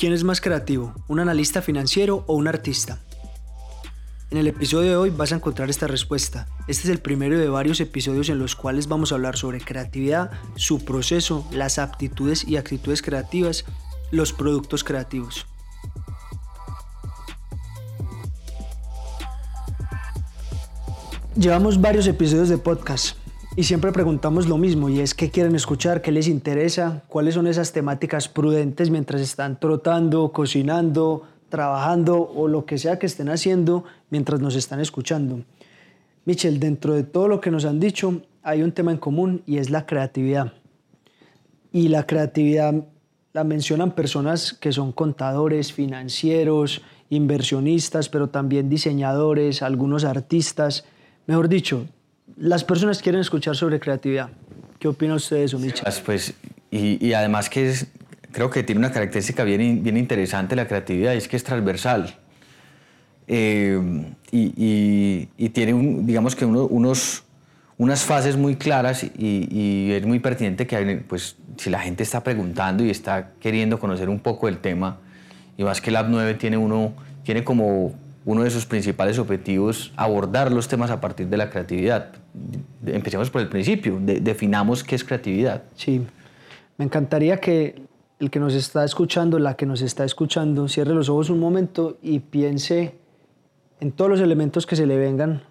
¿Quién es más creativo, un analista financiero o un artista? En el episodio de hoy vas a encontrar esta respuesta. Este es el primero de varios episodios en los cuales vamos a hablar sobre creatividad, su proceso, las aptitudes y actitudes creativas, los productos creativos. Llevamos varios episodios de podcast y siempre preguntamos lo mismo y es qué quieren escuchar, qué les interesa, cuáles son esas temáticas prudentes mientras están trotando, cocinando, trabajando o lo que sea que estén haciendo mientras nos están escuchando. Michel, dentro de todo lo que nos han dicho hay un tema en común y es la creatividad. Y la creatividad la mencionan personas que son contadores, financieros, inversionistas, pero también diseñadores, algunos artistas. Mejor dicho, las personas quieren escuchar sobre creatividad. ¿Qué opina usted de eso? Pues, y, además que es, creo que tiene una característica bien, bien interesante la creatividad, y es que es transversal. Eh, y, tiene, un, digamos que unos, unas fases muy claras y, es muy pertinente que pues, si la gente está preguntando y está queriendo conocer un poco del tema, y más que el Lab 9 tiene, uno, tiene como uno de sus principales objetivos abordar los temas a partir de la creatividad. Empecemos por el principio, definamos qué es creatividad. Sí, me encantaría que el que nos está escuchando, la que nos está escuchando, cierre los ojos un momento y piense en todos los elementos que se le vengan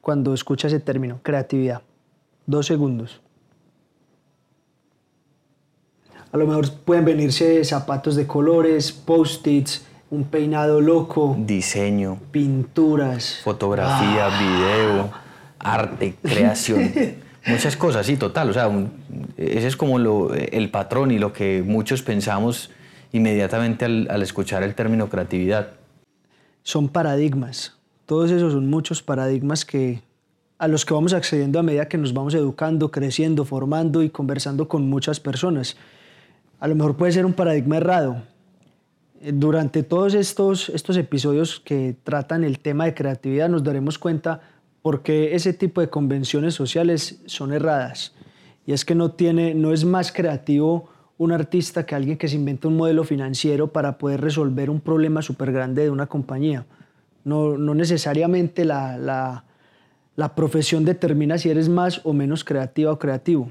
cuando escucha ese término, creatividad. Dos segundos. A lo mejor pueden venirse zapatos de colores, post-its, un peinado loco. Diseño. Pinturas. Fotografía, ah. video, arte, creación. Muchas cosas, sí, total. O sea, ese es como lo, el patrón y lo que muchos pensamos inmediatamente al, al escuchar el término creatividad. Son paradigmas. Todos esos son muchos paradigmas que, a los que vamos accediendo a medida que nos vamos educando, creciendo, formando y conversando con muchas personas. A lo mejor puede ser un paradigma errado, durante todos estos, estos episodios que tratan el tema de creatividad nos daremos cuenta por qué ese tipo de convenciones sociales son erradas. Y es que no, tiene, no es más creativo un artista que alguien que se inventa un modelo financiero para poder resolver un problema súper grande de una compañía. No, no necesariamente la, la, la profesión determina si eres más o menos creativa o creativo.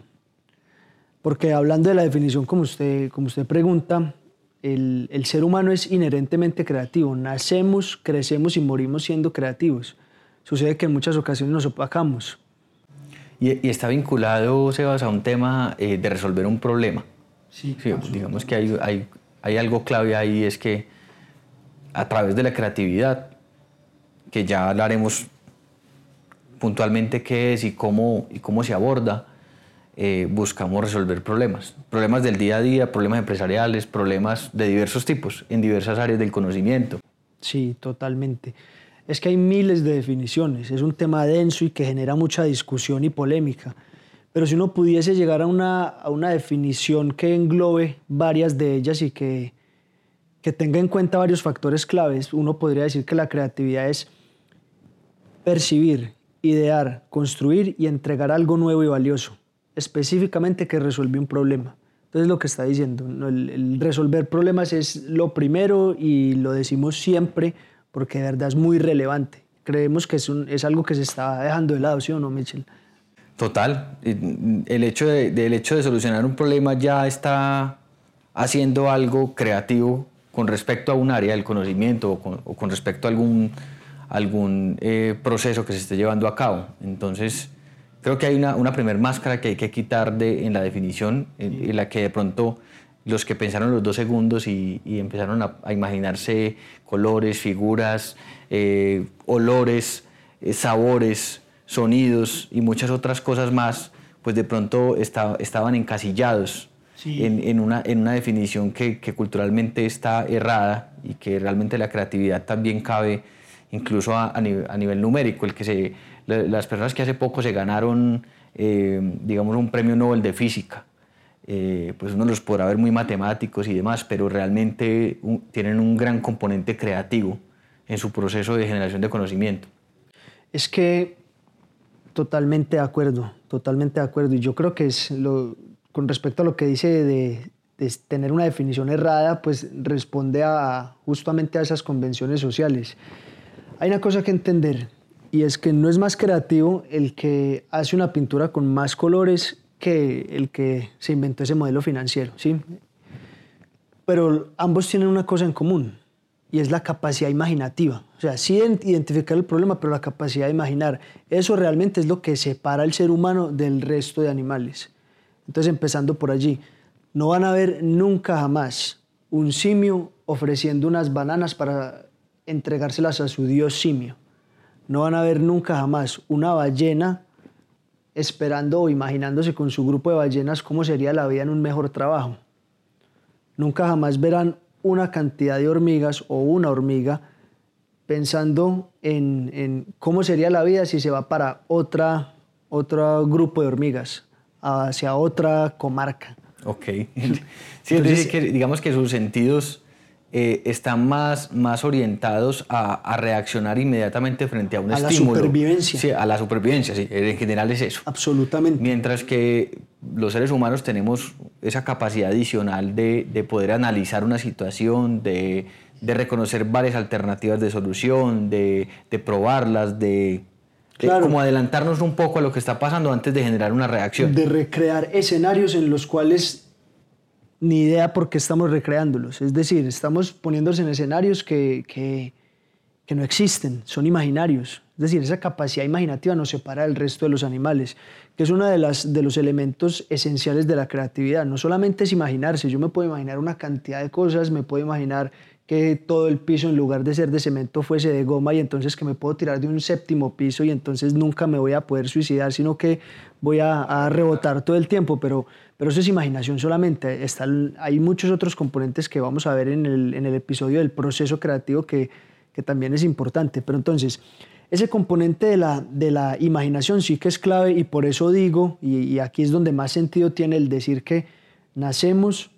Porque hablando de la definición como usted, como usted pregunta, el, ser humano es inherentemente creativo. Nacemos, crecemos y morimos siendo creativos. Sucede que en muchas ocasiones nos opacamos. Y, está vinculado, Sebas, a un tema eh, de resolver un problema. Sí, digamos que hay, hay, algo clave ahí, es que a través de la creatividad, que ya hablaremos puntualmente qué es y cómo, y cómo se aborda, eh, buscamos resolver problemas. Problemas del día a día, problemas empresariales, problemas de diversos tipos, en diversas áreas del conocimiento. Sí, totalmente. Es que hay miles de definiciones, es un tema denso y que genera mucha discusión y polémica. Pero si uno pudiese llegar a una, a una definición que englobe varias de ellas y que, que tenga en cuenta varios factores claves, uno podría decir que la creatividad es percibir, idear, construir y entregar algo nuevo y valioso específicamente que resuelve un problema. Entonces lo que está diciendo, el, resolver problemas es lo primero y lo decimos siempre porque de verdad es muy relevante. Creemos que es, es algo que se está dejando de lado, ¿sí o no, Michel? Total. El hecho de, hecho de solucionar un problema ya está haciendo algo creativo con respecto a un área del conocimiento o con, respecto a algún, algún eh, proceso que se esté llevando a cabo. Entonces, Creo que hay una, una primera máscara que hay que quitar de, en la definición, en, la que de pronto los que pensaron los dos segundos y, empezaron a, imaginarse colores, figuras, eh, olores, eh, sabores, sonidos y muchas otras cosas más, pues de pronto estaban encasillados en, en, una, en una definición que, que, culturalmente está errada y que realmente la creatividad también cabe incluso a, a, nivel, a nivel numérico, el que se las personas que hace poco se ganaron, eh, digamos, un premio Nobel de física, eh, pues uno los podrá ver muy matemáticos y demás, pero realmente tienen un gran componente creativo en su proceso de generación de conocimiento. Es que totalmente de acuerdo, totalmente de acuerdo. Y yo creo que es lo, con respecto a lo que dice de, tener una definición errada, pues responde a, justamente a esas convenciones sociales. Hay una cosa que entender y es que no es más creativo el que hace una pintura con más colores que el que se inventó ese modelo financiero, ¿sí? Pero ambos tienen una cosa en común y es la capacidad imaginativa. O sea, sí identificar el problema, pero la capacidad de imaginar. Eso realmente es lo que separa al ser humano del resto de animales. Entonces, empezando por allí, no van a ver nunca jamás un simio ofreciendo unas bananas para entregárselas a su dios simio. No van a ver nunca jamás una ballena esperando o imaginándose con su grupo de ballenas cómo sería la vida en un mejor trabajo. Nunca jamás verán una cantidad de hormigas o una hormiga pensando en, cómo sería la vida si se va para otra, otro grupo de hormigas, hacia otra comarca. Ok. Sí, digamos que sus sentidos eh, están más, más orientados a, reaccionar inmediatamente frente a un estímulo. A la supervivencia. Sí, a la supervivencia, sí, en general es eso. Absolutamente. Mientras que los seres humanos tenemos esa capacidad adicional de, de poder analizar una situación, de, de, reconocer varias alternativas de solución, de, de probarlas, de, como adelantarnos un poco a lo que está pasando antes de generar una reacción. De recrear escenarios en los cuales ni idea por qué estamos recreándolos. Es decir, estamos poniéndose en escenarios que, que, no existen, son imaginarios. Es decir, esa capacidad imaginativa nos separa del resto de los animales, que es uno de, las, de los elementos esenciales de la creatividad. No solamente es imaginarse, yo me puedo imaginar una cantidad de cosas, me puedo imaginar que todo el piso en lugar de ser de cemento fuese de goma y entonces que me puedo tirar de un séptimo piso y entonces nunca me voy a poder suicidar, sino que voy a, a rebotar todo el tiempo, pero, pero eso es imaginación solamente. Está, hay muchos otros componentes que vamos a ver en el, en el episodio del proceso creativo que, que, también es importante. Pero entonces, ese componente de la, de la imaginación sí que es clave y por eso digo, y, y aquí es donde más sentido tiene el decir que nacemos,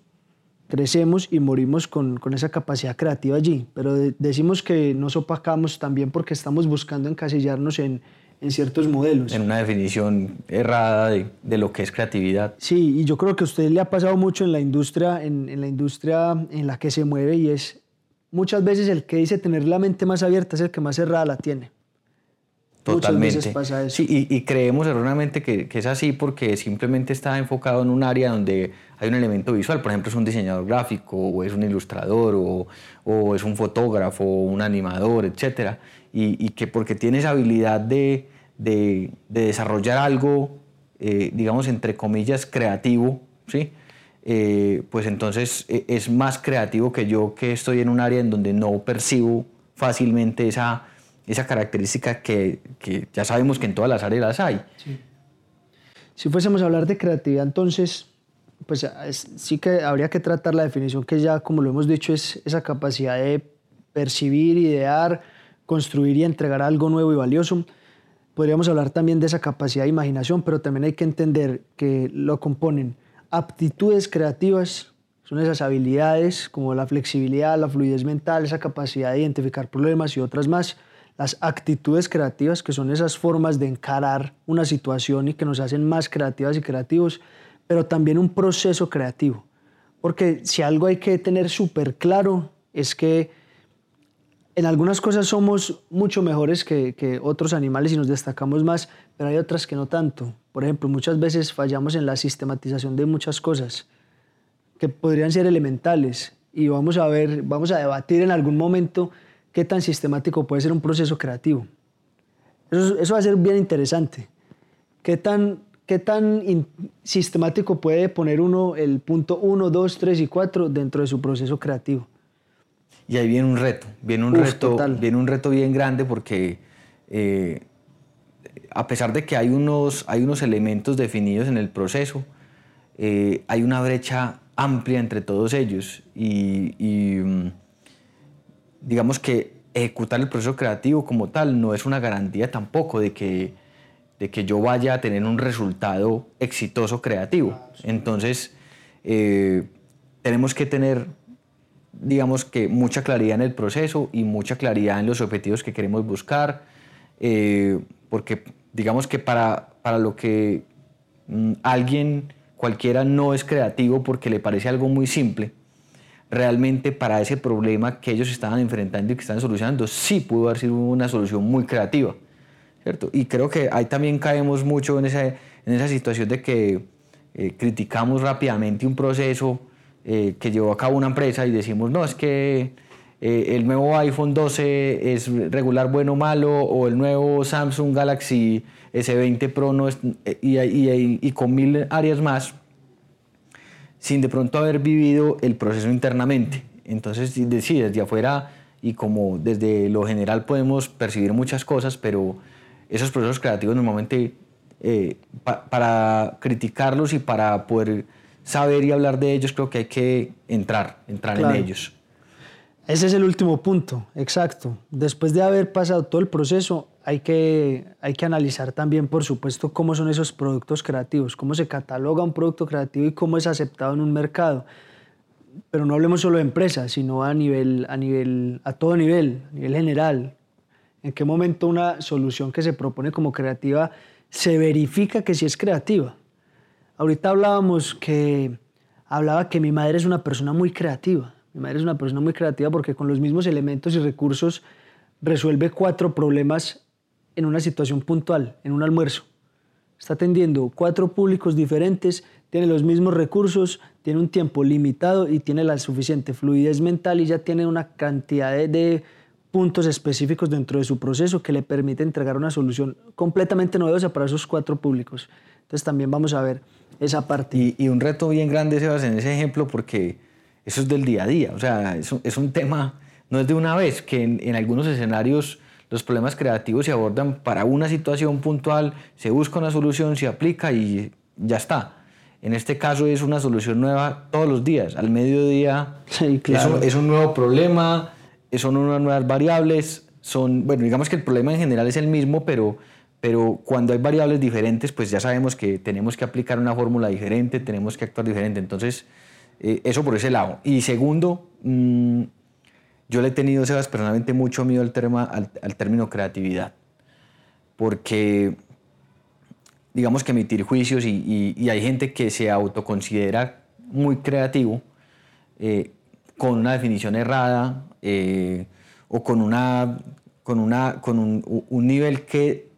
crecemos y morimos con, con, esa capacidad creativa allí. Pero decimos que nos opacamos también porque estamos buscando encasillarnos en, en ciertos modelos. En una definición errada de, de, lo que es creatividad. Sí, y yo creo que a usted le ha pasado mucho en la industria, en, en, la industria en la que se mueve y es muchas veces el que dice tener la mente más abierta es el que más cerrada la tiene. Totalmente. Muchas veces pasa eso. Sí, y, y creemos erróneamente que, que, es así porque simplemente está enfocado en un área donde hay un elemento visual, por ejemplo es un diseñador gráfico o es un ilustrador o, o es un fotógrafo o un animador, etc. Y, y que porque tiene esa habilidad de, de, desarrollar algo, eh, digamos, entre comillas, creativo, ¿sí? Eh, pues entonces eh, es más creativo que yo que estoy en un área en donde no percibo fácilmente esa, esa característica que, que ya sabemos que en todas las áreas hay. Si fuésemos a hablar de creatividad, entonces, pues sí que habría que tratar la definición que ya, como lo hemos dicho, es esa capacidad de percibir, idear, construir y entregar algo nuevo y valioso. Podríamos hablar también de esa capacidad de imaginación, pero también hay que entender que lo componen aptitudes creativas, son esas habilidades como la flexibilidad, la fluidez mental, esa capacidad de identificar problemas y otras más. Las actitudes creativas, que son esas formas de encarar una situación y que nos hacen más creativas y creativos, pero también un proceso creativo. Porque si algo hay que tener súper claro es que en algunas cosas somos mucho mejores que, otros animales y nos destacamos más, pero hay otras que no tanto. Por ejemplo, muchas veces fallamos en la sistematización de muchas cosas que podrían ser elementales y vamos a ver, vamos a debatir en algún momento qué tan sistemático puede ser un proceso creativo. Eso, eso va a ser bien interesante. ¿Qué tan, qué tan sistemático puede poner uno el punto 1, 2, 3 y 4 dentro de su proceso creativo? Y ahí viene un reto, viene un, reto, viene un reto bien grande porque eh, a pesar de que hay unos, hay unos elementos definidos en el proceso, eh, hay una brecha amplia entre todos ellos y, y, mm, digamos que ejecutar el proceso creativo como tal no es una garantía tampoco de que, de que yo vaya a tener un resultado exitoso creativo. Entonces, eh, tenemos que tener digamos que mucha claridad en el proceso y mucha claridad en los objetivos que queremos buscar, eh, porque digamos que para, para lo que mm, alguien cualquiera no es creativo porque le parece algo muy simple, realmente para ese problema que ellos estaban enfrentando y que están solucionando, sí pudo haber sido una solución muy creativa. ¿cierto? Y creo que ahí también caemos mucho en esa, en esa situación de que eh, criticamos rápidamente un proceso eh, que llevó a cabo una empresa y decimos, no, es que eh, el nuevo iPhone 12 es regular, bueno malo, o el nuevo Samsung Galaxy S20 Pro no es, y, y, y con mil áreas más, sin de pronto haber vivido el proceso internamente. Entonces, sí, desde afuera y como desde lo general podemos percibir muchas cosas, pero esos procesos creativos normalmente eh, para criticarlos y para poder saber y hablar de ellos, creo que hay que entrar, entrar en ellos. Ese es el último punto, exacto. Después de haber pasado todo el proceso, hay que, hay que analizar también, por supuesto, cómo son esos productos creativos, cómo se cataloga un producto creativo y cómo es aceptado en un mercado. Pero no hablemos solo de empresas, sino a nivel, a nivel, a todo nivel, a nivel general. En qué momento una solución que se propone como creativa se verifica que sí es creativa. Ahorita hablábamos que hablaba que mi madre es una persona muy creativa mi madre es una persona muy creativa porque con los mismos elementos y recursos resuelve cuatro problemas en una situación puntual, en un almuerzo. Está atendiendo cuatro públicos diferentes, tiene los mismos recursos, tiene un tiempo limitado y tiene la suficiente fluidez mental y ya tiene una cantidad de, puntos específicos dentro de su proceso que le permite entregar una solución completamente novedosa para esos cuatro públicos. Entonces también vamos a ver esa parte. Y, un reto bien grande, Sebas, en ese ejemplo, porque eso es del día a día, o sea, es un tema, no es de una vez, que en, algunos escenarios los problemas creativos se abordan para una situación puntual, se busca una solución, se aplica y ya está. En este caso es una solución nueva todos los días, al mediodía sí, claro. es, un, nuevo problema, son unas nuevas variables, son, bueno, digamos que el problema en general es el mismo, pero, pero cuando hay variables diferentes, pues ya sabemos que tenemos que aplicar una fórmula diferente, tenemos que actuar diferente, entonces eh, eso por ese lado. Y segundo, mm, yo le he tenido, Sebas, personalmente mucho miedo al, tema, al, término creatividad, porque digamos que emitir juicios y, hay gente que se autoconsidera muy creativo eh, con una definición errada eh, o con, una, con, una, con un, nivel que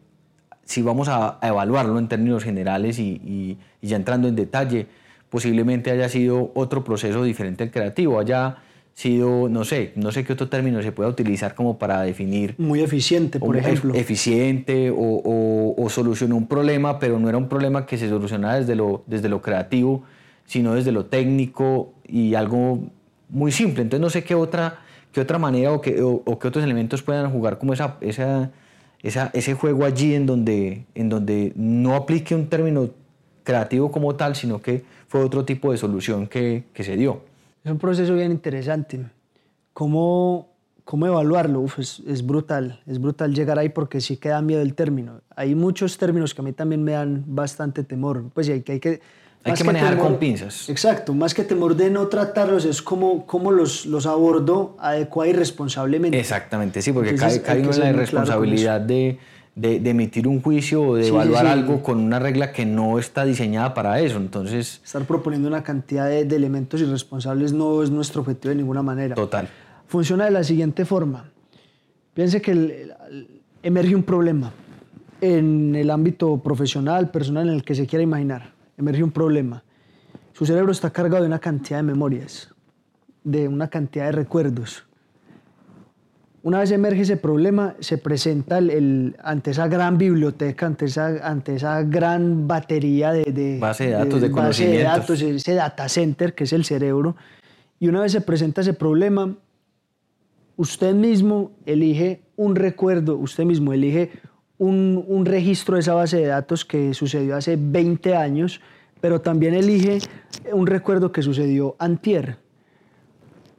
si vamos a, a, evaluarlo en términos generales y, y ya entrando en detalle, posiblemente haya sido otro proceso diferente al creativo, haya sido, no sé, no sé qué otro término se pueda utilizar como para definir. Muy eficiente, por ejemplo. Eficiente o, o, solucionó un problema, pero no era un problema que se solucionaba desde lo, desde lo creativo, sino desde lo técnico y algo muy simple. Entonces no sé qué otra, qué otra manera o qué, o, qué otros elementos puedan jugar como esa, esa, esa, ese juego allí en donde, en donde no aplique un término creativo como tal, sino que fue otro tipo de solución que, que se dio. Es un proceso bien interesante. ¿Cómo, cómo evaluarlo? Uf, es, es, brutal, es brutal llegar ahí porque sí queda miedo el término. Hay muchos términos que a mí también me dan bastante temor. Pues hay que... Hay que hay que manejar temor, con pinzas. Exacto, más que temor de no tratarlos, es cómo, cómo los, los abordo adecuada y responsablemente. Exactamente, sí, porque Entonces, cae, cae uno en la responsabilidad claro de de, de, emitir un juicio o de evaluar sí, sí. algo con una regla que no está diseñada para eso. Entonces, estar proponiendo una cantidad de, de, elementos irresponsables no es nuestro objetivo de ninguna manera. Total. Funciona de la siguiente forma. Piense que el, el, emerge un problema en el ámbito profesional, personal, en el que se quiera imaginar. Emerge un problema. Su cerebro está cargado de una cantidad de memorias, de una cantidad de recuerdos una vez emerge ese problema, se presenta el, el, ante esa gran biblioteca, ante esa, ante esa gran batería de, de base de datos, de, de conocimientos. de datos, ese data center que es el cerebro. Y una vez se presenta ese problema, usted mismo elige un recuerdo, usted mismo elige un, un registro de esa base de datos que sucedió hace 20 años, pero también elige un recuerdo que sucedió antier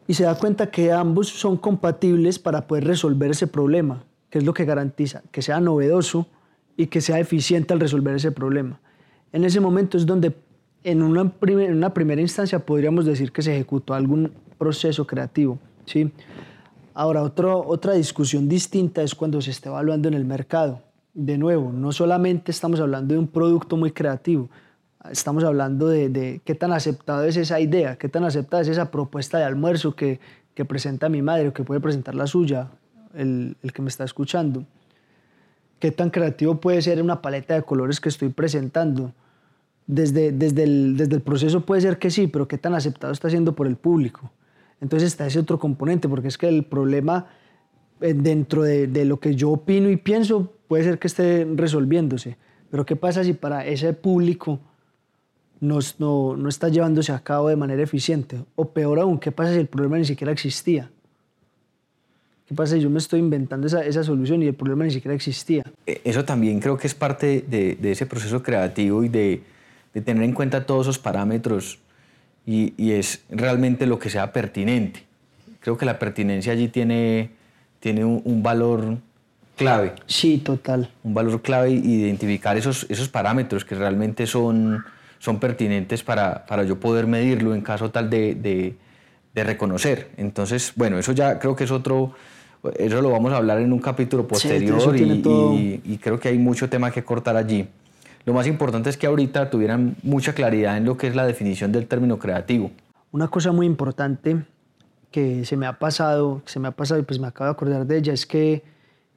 y se da cuenta que ambos son compatibles para poder resolver ese problema, que es lo que garantiza que sea novedoso y que sea eficiente al resolver ese problema. En ese momento es donde en una, primera instancia podríamos decir que se ejecutó algún proceso creativo. ¿sí? Ahora, otro, otra discusión distinta es cuando se está evaluando en el mercado. De nuevo, no solamente estamos hablando de un producto muy creativo, estamos hablando de, qué tan aceptado es esa idea, qué tan aceptada es esa propuesta de almuerzo que, que presenta mi madre o que puede presentar la suya, el, el, que me está escuchando. Qué tan creativo puede ser una paleta de colores que estoy presentando. Desde, desde, el, desde el proceso puede ser que sí, pero qué tan aceptado está siendo por el público. Entonces está ese otro componente, porque es que el problema eh, dentro de, de lo que yo opino y pienso puede ser que esté resolviéndose. Pero ¿qué pasa si para ese público no, no, no, está llevándose a cabo de manera eficiente. O peor aún, ¿qué pasa si el problema ni siquiera existía? ¿Qué pasa si yo me estoy inventando esa, esa solución y el problema ni siquiera existía? E, eso también creo que es parte de, de ese proceso creativo y de, de, tener en cuenta todos esos parámetros y, y, es realmente lo que sea pertinente. Creo que la pertinencia allí tiene, tiene un, un valor clave. Sí, total. Un valor clave y identificar esos, esos parámetros que realmente son son pertinentes para, para yo poder medirlo en caso tal de, de, de, reconocer. Entonces, bueno, eso ya creo que es otro, eso lo vamos a hablar en un capítulo posterior sí, y, todo... y, y, creo que hay mucho tema que cortar allí. Lo más importante es que ahorita tuvieran mucha claridad en lo que es la definición del término creativo. Una cosa muy importante que se me ha pasado, que se me ha pasado y pues me acabo de acordar de ella, es que,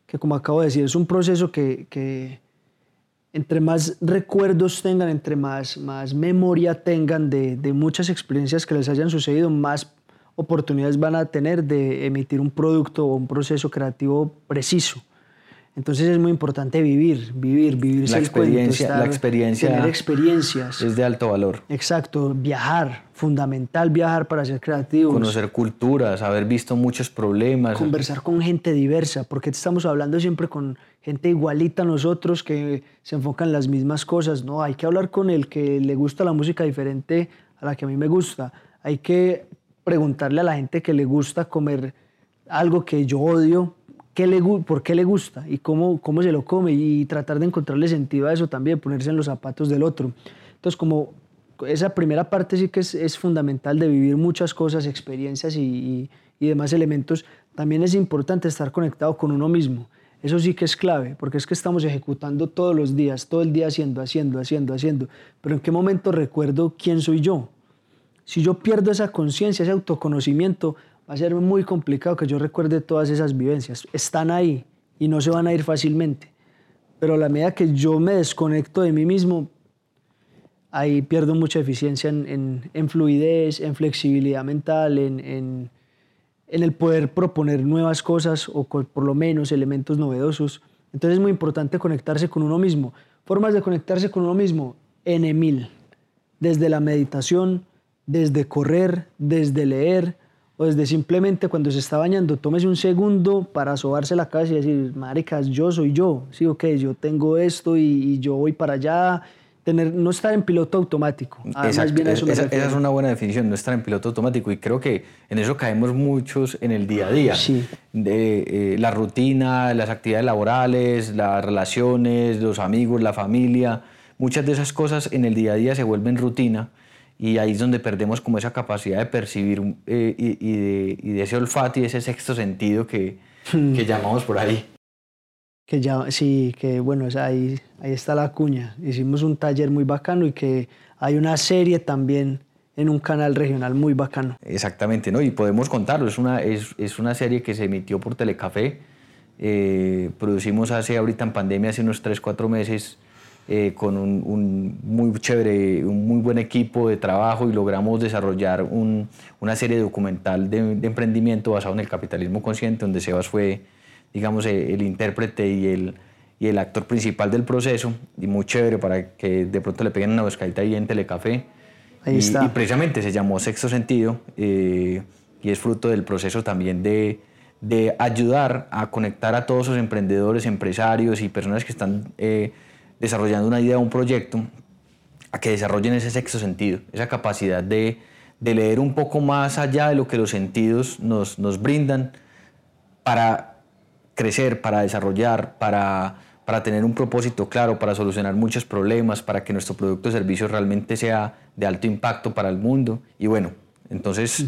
que como acabo de decir, es un proceso que, que entre más recuerdos tengan, entre más, más memoria tengan de, de, muchas experiencias que les hayan sucedido, más oportunidades van a tener de emitir un producto o un proceso creativo preciso. Entonces es muy importante vivir, vivir, vivir la experiencia, cuento, estar, la experiencia tener experiencias. Es de alto valor. Exacto, viajar, fundamental viajar para ser creativos. Conocer culturas, haber visto muchos problemas. Conversar con gente diversa, porque estamos hablando siempre con gente igualita a nosotros que se enfocan en las mismas cosas. No, hay que hablar con el que le gusta la música diferente a la que a mí me gusta. Hay que preguntarle a la gente que le gusta comer algo que yo odio, por qué le gusta y cómo, cómo se lo come y tratar de encontrarle sentido a eso también, ponerse en los zapatos del otro. Entonces, como esa primera parte sí que es, es fundamental de vivir muchas cosas, experiencias y, y, y demás elementos, también es importante estar conectado con uno mismo eso sí que es clave, porque es que estamos ejecutando todos los días, todo el día haciendo, haciendo, haciendo, haciendo. Pero ¿en qué momento recuerdo quién soy yo? Si yo pierdo esa conciencia, ese autoconocimiento, va a ser muy complicado que yo recuerde todas esas vivencias. Están ahí y no se van a ir fácilmente. Pero a la medida que yo me desconecto de mí mismo, ahí pierdo mucha eficiencia en, en, en fluidez, en flexibilidad mental, en, en en el poder proponer nuevas cosas o por lo menos elementos novedosos. Entonces es muy importante conectarse con uno mismo. Formas de conectarse con uno mismo, N mil. Desde la meditación, desde correr, desde leer o desde simplemente cuando se está bañando, tómese un segundo para sobarse la cabeza y decir, maricas, yo soy yo. Sí, ok, yo tengo esto y, y yo voy para allá tener, no estar en piloto automático. Exacto. Bien esa, esa, es una buena definición, no estar en piloto automático. Y creo que en eso caemos muchos en el día a día. Sí. De, eh, la rutina, las actividades laborales, las relaciones, los amigos, la familia. Muchas de esas cosas en el día a día se vuelven rutina y ahí es donde perdemos como esa capacidad de percibir eh, y, y, de, y, de, ese olfato y ese sexto sentido que, que llamamos por ahí que ya, sí, que bueno, ahí, ahí está la cuña. Hicimos un taller muy bacano y que hay una serie también en un canal regional muy bacano. Exactamente, ¿no? Y podemos contarlo, es una, es, es una serie que se emitió por Telecafé, eh, producimos hace ahorita en pandemia, hace unos 3, 4 meses, eh, con un, un, muy chévere, un muy buen equipo de trabajo y logramos desarrollar un, una serie documental de, de emprendimiento basado en el capitalismo consciente, donde Sebas fue digamos, eh, el intérprete y el, y el actor principal del proceso, y muy chévere para que de pronto le peguen una buscadita ahí en Telecafé. Ahí y, está. y precisamente se llamó Sexto Sentido eh, y es fruto del proceso también de, de ayudar a conectar a todos esos emprendedores, empresarios y personas que están eh, desarrollando una idea un proyecto a que desarrollen ese sexto sentido, esa capacidad de, leer un poco más allá de lo que los sentidos nos, nos brindan para crecer, para desarrollar, para, para tener un propósito claro, para solucionar muchos problemas, para que nuestro producto o servicio realmente sea de alto impacto para el mundo. Y bueno, entonces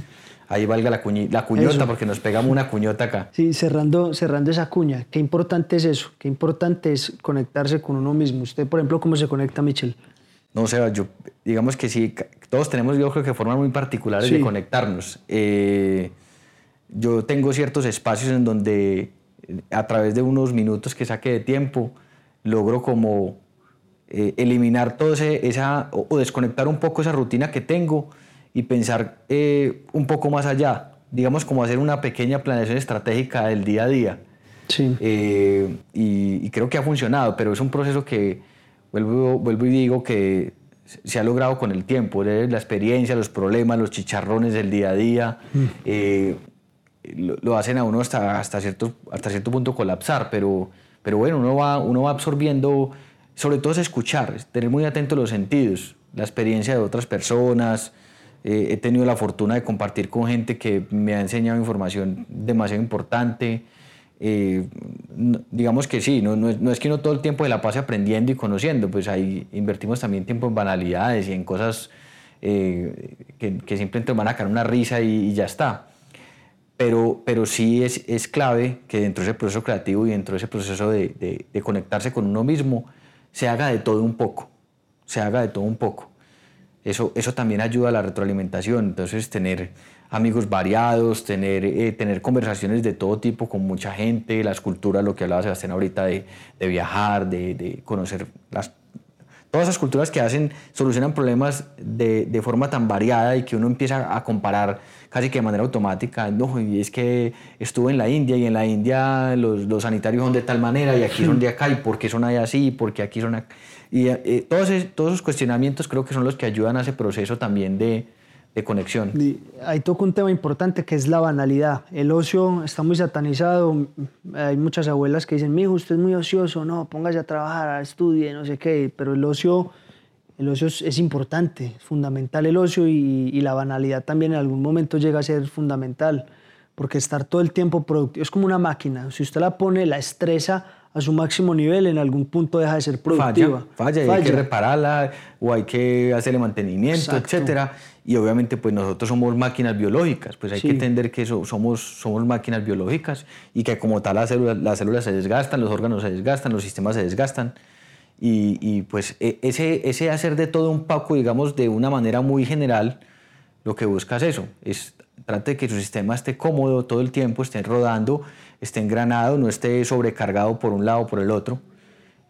ahí valga la, cuñi, la cuñota, eso. porque nos pegamos una cuñota acá. Sí, cerrando, cerrando esa cuña, qué importante es eso, qué importante es conectarse con uno mismo. Usted, por ejemplo, ¿cómo se conecta, Michel? No, sé, yo digamos que sí, todos tenemos yo creo que formas muy particulares de conectarnos. Eh, yo tengo ciertos espacios en donde a través de unos minutos que saque de tiempo logro como eh, eliminar todo ese, esa, o, desconectar un poco esa rutina que tengo y pensar eh, un poco más allá, digamos como hacer una pequeña planeación estratégica del día a día. Sí. Eh, y, creo que ha funcionado, pero es un proceso que, vuelvo, vuelvo y digo, que se ha logrado con el tiempo, la experiencia, los problemas, los chicharrones del día a día, mm. lo, hacen a uno hasta, hasta, cierto, hasta cierto punto colapsar, pero, pero bueno, uno va, uno va absorbiendo sobre todo es escuchar, tener muy atento los sentidos, la experiencia de otras personas. Eh, he tenido la fortuna de compartir con gente que me ha enseñado información demasiado importante. Eh, digamos que sí, no, no, es, que uno todo el tiempo se la pase aprendiendo y conociendo, pues ahí invertimos también tiempo en banalidades y en cosas eh, que, que, simplemente van a caer una risa y, ya está. Pero, pero sí es, es, clave que dentro de ese proceso creativo y dentro de ese proceso de, de, de conectarse con uno mismo, se haga de todo un poco, se haga de todo un poco. Eso, eso también ayuda a la retroalimentación, entonces tener amigos variados, tener, eh, tener conversaciones de todo tipo con mucha gente, las culturas, lo que hablaba Sebastián ahorita de, de viajar, de, de, conocer las, todas esas culturas que hacen, solucionan problemas de, de, forma tan variada y que uno empieza a comparar casi que de manera automática. No, y es que estuve en la India y en la India los, los sanitarios son de tal manera y aquí son de acá y por qué son ahí así, porque aquí son Y eh, todos, todos esos cuestionamientos creo que son los que ayudan a ese proceso también de, de conexión. ahí toca un tema importante que es la banalidad. El ocio está muy satanizado. Hay muchas abuelas que dicen, mi hijo, usted es muy ocioso, no, póngase a trabajar, estudie, no sé qué. Pero el ocio, el ocio es, importante, es fundamental el ocio y, y, la banalidad también en algún momento llega a ser fundamental. Porque estar todo el tiempo productivo es como una máquina. Si usted la pone, la estresa, a su máximo nivel, en algún punto deja de ser productiva. Falla, falla, y hay que repararla o hay que hacerle mantenimiento, etc. etcétera. Y obviamente pues nosotros somos máquinas biológicas, pues hay que entender que somos, somos máquinas biológicas y que como tal las células, las células se desgastan, los órganos se desgastan, los sistemas se desgastan. Y, y pues e, ese, ese hacer de todo un poco, digamos, de una manera muy general, lo que busca es eso, es trate de que su sistema esté cómodo todo el tiempo, esté rodando, esté engranado, no esté sobrecargado por un lado o por el otro.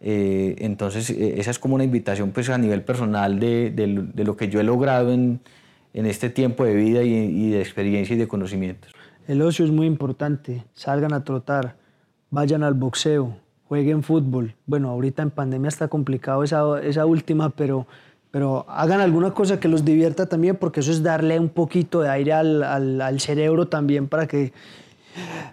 Eh, entonces, eh, esa es como una invitación pues, a nivel personal de, de, lo que yo he logrado en, en este tiempo de vida y, de experiencia y de conocimientos. El ocio es muy importante. Salgan a trotar, vayan al boxeo, jueguen fútbol. Bueno, ahorita en pandemia está complicado esa, esa última, pero, pero hagan alguna cosa que los divierta también, porque eso es darle un poquito de aire al, al cerebro también para que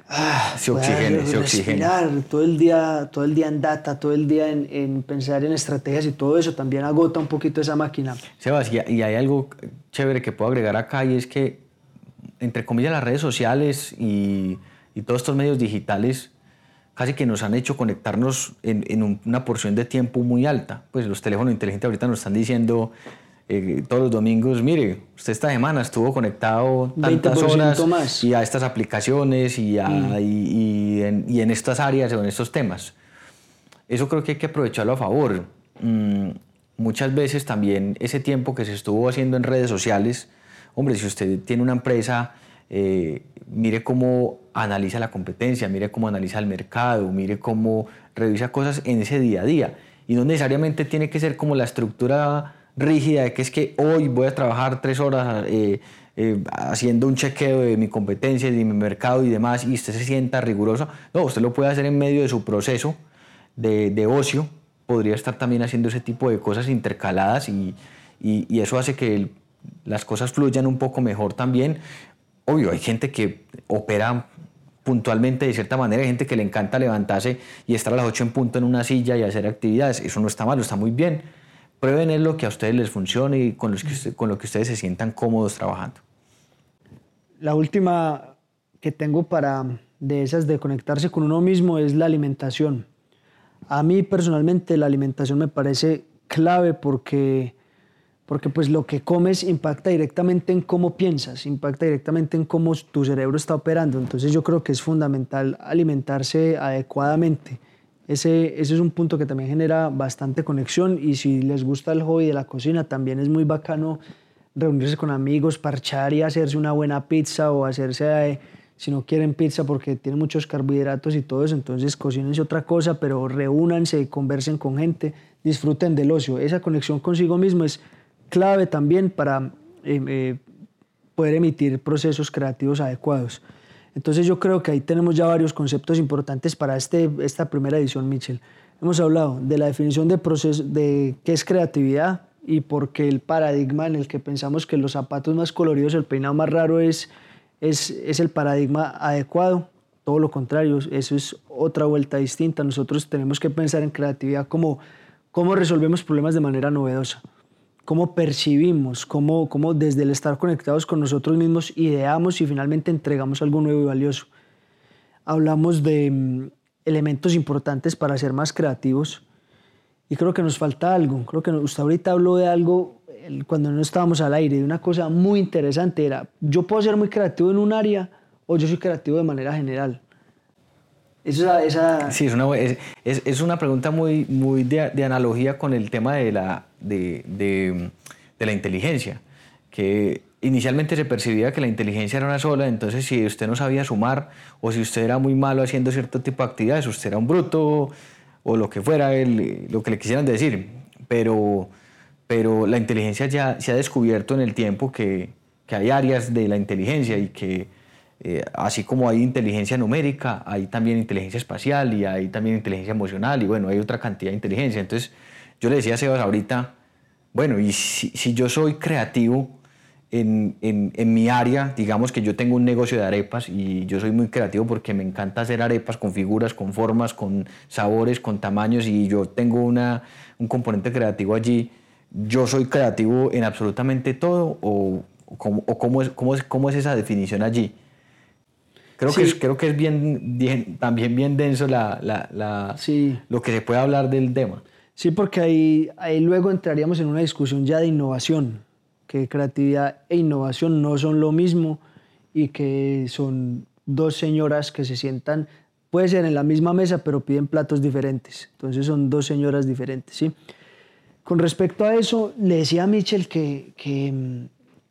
Ah, se oxigene, se oxigene. Todo el día, todo el día en data, todo el día en, en, pensar en estrategias y todo eso también agota un poquito esa máquina. Sebas, y, y hay algo chévere que puedo agregar acá y es que, entre comillas, las redes sociales y, y todos estos medios digitales casi que nos han hecho conectarnos en, en, una porción de tiempo muy alta. Pues los teléfonos inteligentes ahorita nos están diciendo eh, todos los domingos, mire, usted esta semana estuvo conectado tantas horas más. y a estas aplicaciones y, mm. y, en, y, en, estas áreas o en estos temas. Eso creo que hay que aprovecharlo a favor. Mm, muchas veces también ese tiempo que se estuvo haciendo en redes sociales, hombre, si usted tiene una empresa, eh, mire cómo analiza la competencia, mire cómo analiza el mercado, mire cómo revisa cosas en ese día a día. Y no necesariamente tiene que ser como la estructura rígida de que es que hoy voy a trabajar tres horas eh, eh, haciendo un chequeo de mi competencia, de mi mercado y demás, y usted se sienta riguroso. No, usted lo puede hacer en medio de su proceso de, de ocio, podría estar también haciendo ese tipo de cosas intercaladas y, y, eso hace que las cosas fluyan un poco mejor también. Obvio, hay gente que opera puntualmente de cierta manera, hay gente que le encanta levantarse y estar a las 8 en punto en una silla y hacer actividades. Eso no está mal, está muy bien Prueben en lo que a ustedes les funcione y con, los que, con lo que ustedes se sientan cómodos trabajando. La última que tengo para de esas de conectarse con uno mismo es la alimentación. A mí personalmente la alimentación me parece clave porque, porque pues lo que comes impacta directamente en cómo piensas, impacta directamente en cómo tu cerebro está operando. Entonces yo creo que es fundamental alimentarse adecuadamente Ese, ese es un punto que también genera bastante conexión y si les gusta el hobby de la cocina, también es muy bacano reunirse con amigos, parchar y hacerse una buena pizza o hacerse, eh, si no quieren pizza porque tiene muchos carbohidratos y todo eso, entonces cocínense otra cosa, pero reúnanse, conversen con gente, disfruten del ocio. Esa conexión consigo mismo es clave también para eh, eh, poder emitir procesos creativos adecuados. Entonces yo creo que ahí tenemos ya varios conceptos importantes para este, esta primera edición, Mitchell. Hemos hablado de la definición de, proceso, de qué es creatividad y por qué el paradigma en el que pensamos que los zapatos más coloridos, el peinado más raro es, es, es el paradigma adecuado. Todo lo contrario, eso es otra vuelta distinta. Nosotros tenemos que pensar en creatividad como cómo resolvemos problemas de manera novedosa cómo percibimos, cómo, cómo desde el estar conectados con nosotros mismos ideamos y finalmente entregamos algo nuevo y valioso. Hablamos de mm, elementos importantes para ser más creativos y creo que nos falta algo. Creo que usted ahorita habló de algo cuando no estábamos al aire, de una cosa muy interesante. Era, yo puedo ser muy creativo en un área o yo soy creativo de manera general. Sí, es una, es, es, una pregunta muy, muy de, analogía con el tema de la, de, de, la inteligencia, que inicialmente se percibía que la inteligencia era una sola, entonces si usted no sabía sumar o si usted era muy malo haciendo cierto tipo de actividades, usted era un bruto o lo que fuera, el, lo que le quisieran decir. Pero, pero la inteligencia ya se ha descubierto en el tiempo que, que hay áreas de la inteligencia y que eh, así como hay inteligencia numérica, hay también inteligencia espacial y hay también inteligencia emocional y bueno, hay otra cantidad de inteligencia. Entonces, yo le decía a Sebas ahorita, bueno, y si, yo soy creativo en, en, en, mi área, digamos que yo tengo un negocio de arepas y yo soy muy creativo porque me encanta hacer arepas con figuras, con formas, con sabores, con tamaños y yo tengo una, un componente creativo allí, ¿yo soy creativo en absolutamente todo o, o, cómo, o cómo, es, cómo, es, cómo es esa definición allí? Creo, que es, creo que es bien, también bien denso la, la, la lo que se puede hablar del tema. Sí, porque ahí, ahí luego entraríamos en una discusión ya de innovación, que creatividad e innovación no son lo mismo y que son dos señoras que se sientan, puede ser en la misma mesa, pero piden platos diferentes. Entonces son dos señoras diferentes, ¿sí? Con respecto a eso, le decía a Mitchell que, que,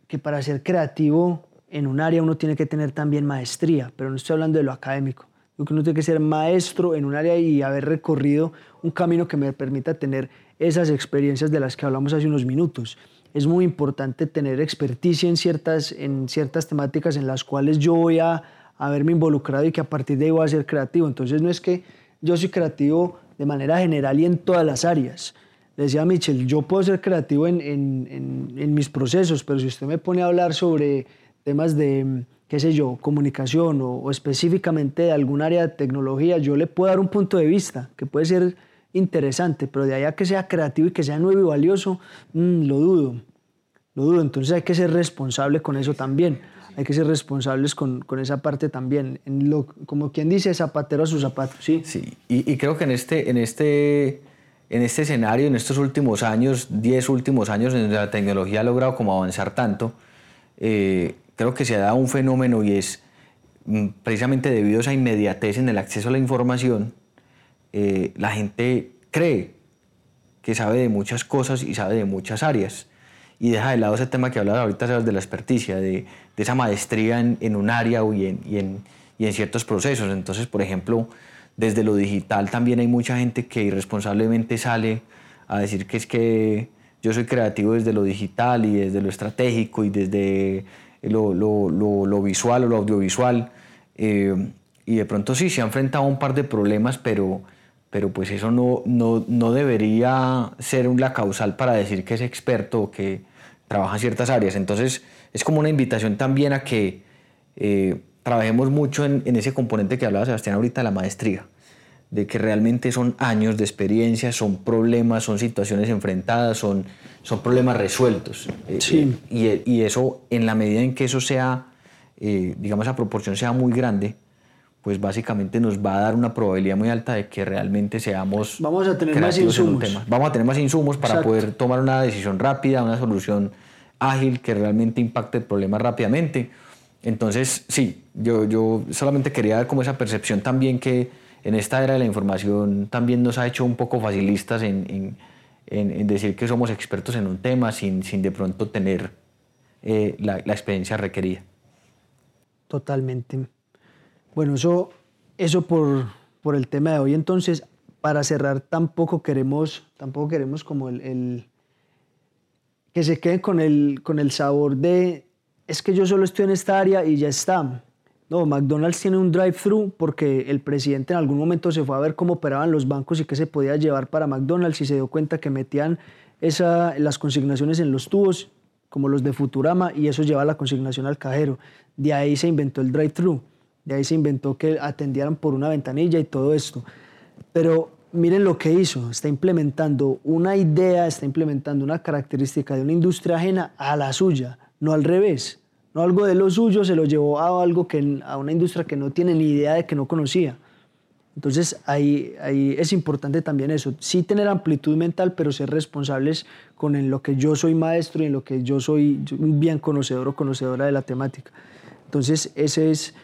que para ser creativo en un área uno tiene que tener también maestría, pero no estoy hablando de lo académico. Yo que uno tiene que ser maestro en un área y haber recorrido un camino que me permita tener esas experiencias de las que hablamos hace unos minutos. Es muy importante tener experticia en ciertas, en ciertas temáticas en las cuales yo voy a haberme involucrado y que a partir de ahí voy a ser creativo. Entonces no es que yo soy creativo de manera general y en todas las áreas. Decía a Michel, yo puedo ser creativo en, en, en mis procesos, pero si usted me pone a hablar sobre temas de, qué sé yo, comunicación o, específicamente de algún área de tecnología, yo le puedo dar un punto de vista que puede ser interesante, pero de allá que sea creativo y que sea nuevo y valioso, mm, lo dudo, lo dudo. Entonces hay que ser responsable con eso también, hay que ser responsables con, con esa parte también, como quien dice, zapatero a sus zapatos, ¿sí? Sí, y, creo que en este, en este en este escenario, en estos últimos años, 10 últimos años, en la tecnología ha logrado como avanzar tanto, eh, creo que se dado un fenómeno y es mm, precisamente debido a esa inmediatez en el acceso a la información, eh, la gente cree que sabe de muchas cosas y sabe de muchas áreas y deja de lado ese tema que hablaba ahorita de la experticia, de, de esa maestría en, en, un área y en, y, en, y en ciertos procesos. Entonces, por ejemplo, desde lo digital también hay mucha gente que irresponsablemente sale a decir que es que yo soy creativo desde lo digital y desde lo estratégico y desde lo, lo, lo, visual o lo audiovisual. Eh, y de pronto sí, se ha enfrentado a un par de problemas, pero, pero pues eso no, no, no debería ser la causal para decir que es experto o que trabaja en ciertas áreas. Entonces es como una invitación también a que eh, trabajemos mucho en, en, ese componente que hablaba Sebastián ahorita, la maestría de que realmente son años de experiencia, son problemas, son situaciones enfrentadas, son, son problemas resueltos. Eh, sí. Eh, y, y, eso, en la medida en que eso sea, eh, digamos, esa proporción sea muy grande, pues básicamente nos va a dar una probabilidad muy alta de que realmente seamos... Vamos a tener más insumos. Vamos a tener más insumos para poder tomar una decisión rápida, una solución ágil que realmente impacte el problema rápidamente. Entonces, sí, yo, yo solamente quería dar como esa percepción también que en esta era de la información también nos ha hecho un poco facilistas en, decir que somos expertos en un tema sin, sin de pronto tener eh, la, experiencia requerida. Totalmente. Bueno, eso, eso por, por el tema de hoy. Entonces, para cerrar, tampoco queremos, tampoco queremos como el, que se queden con el, con el sabor de, es que yo solo estoy en esta área y ya está. No, McDonald's tiene un drive-thru porque el presidente en algún momento se fue a ver cómo operaban los bancos y qué se podía llevar para McDonald's y se dio cuenta que metían esa, las consignaciones en los tubos, como los de Futurama, y eso lleva la consignación al cajero. De ahí se inventó el drive-thru, de ahí se inventó que atendieran por una ventanilla y todo esto. Pero miren lo que hizo, está implementando una idea, está implementando una característica de una industria ajena a la suya, no al revés. No algo de lo suyo se lo llevó a algo que a una industria que no tiene ni idea de que no conocía. Entonces ahí, ahí es importante también eso, sí tener amplitud mental, pero ser responsables con en lo que yo soy maestro y en lo que yo soy bien conocedor o conocedora de la temática. Entonces ese es,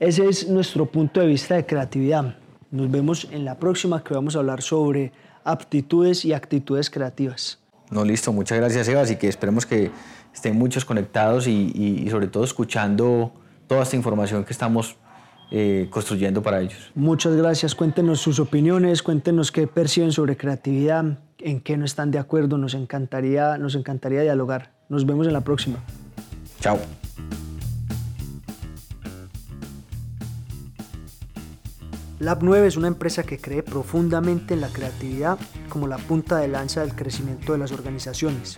ese es nuestro punto de vista de creatividad. Nos vemos en la próxima que vamos a hablar sobre aptitudes y actitudes creativas. No, listo, muchas gracias Eva, y que esperemos que estén muchos conectados y, sobre todo escuchando toda esta información que estamos eh, construyendo para ellos. Muchas gracias, cuéntenos sus opiniones, cuéntenos qué perciben sobre creatividad, en qué no están de acuerdo, nos encantaría, nos encantaría dialogar. Nos vemos en la próxima. Chao. Lab 9 es una empresa que cree profundamente en la creatividad como la punta de lanza del crecimiento de las organizaciones.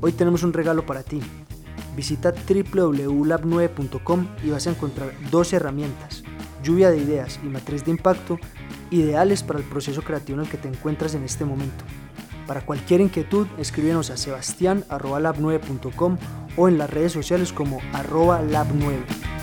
Hoy tenemos un regalo para ti. Visita www.lab9.com y vas a encontrar dos herramientas, lluvia de ideas y matriz de impacto, ideales para el proceso creativo en el que te encuentras en este momento. Para cualquier inquietud, escríbenos a sebastián.lab9.com o en las redes sociales como arroba lab9.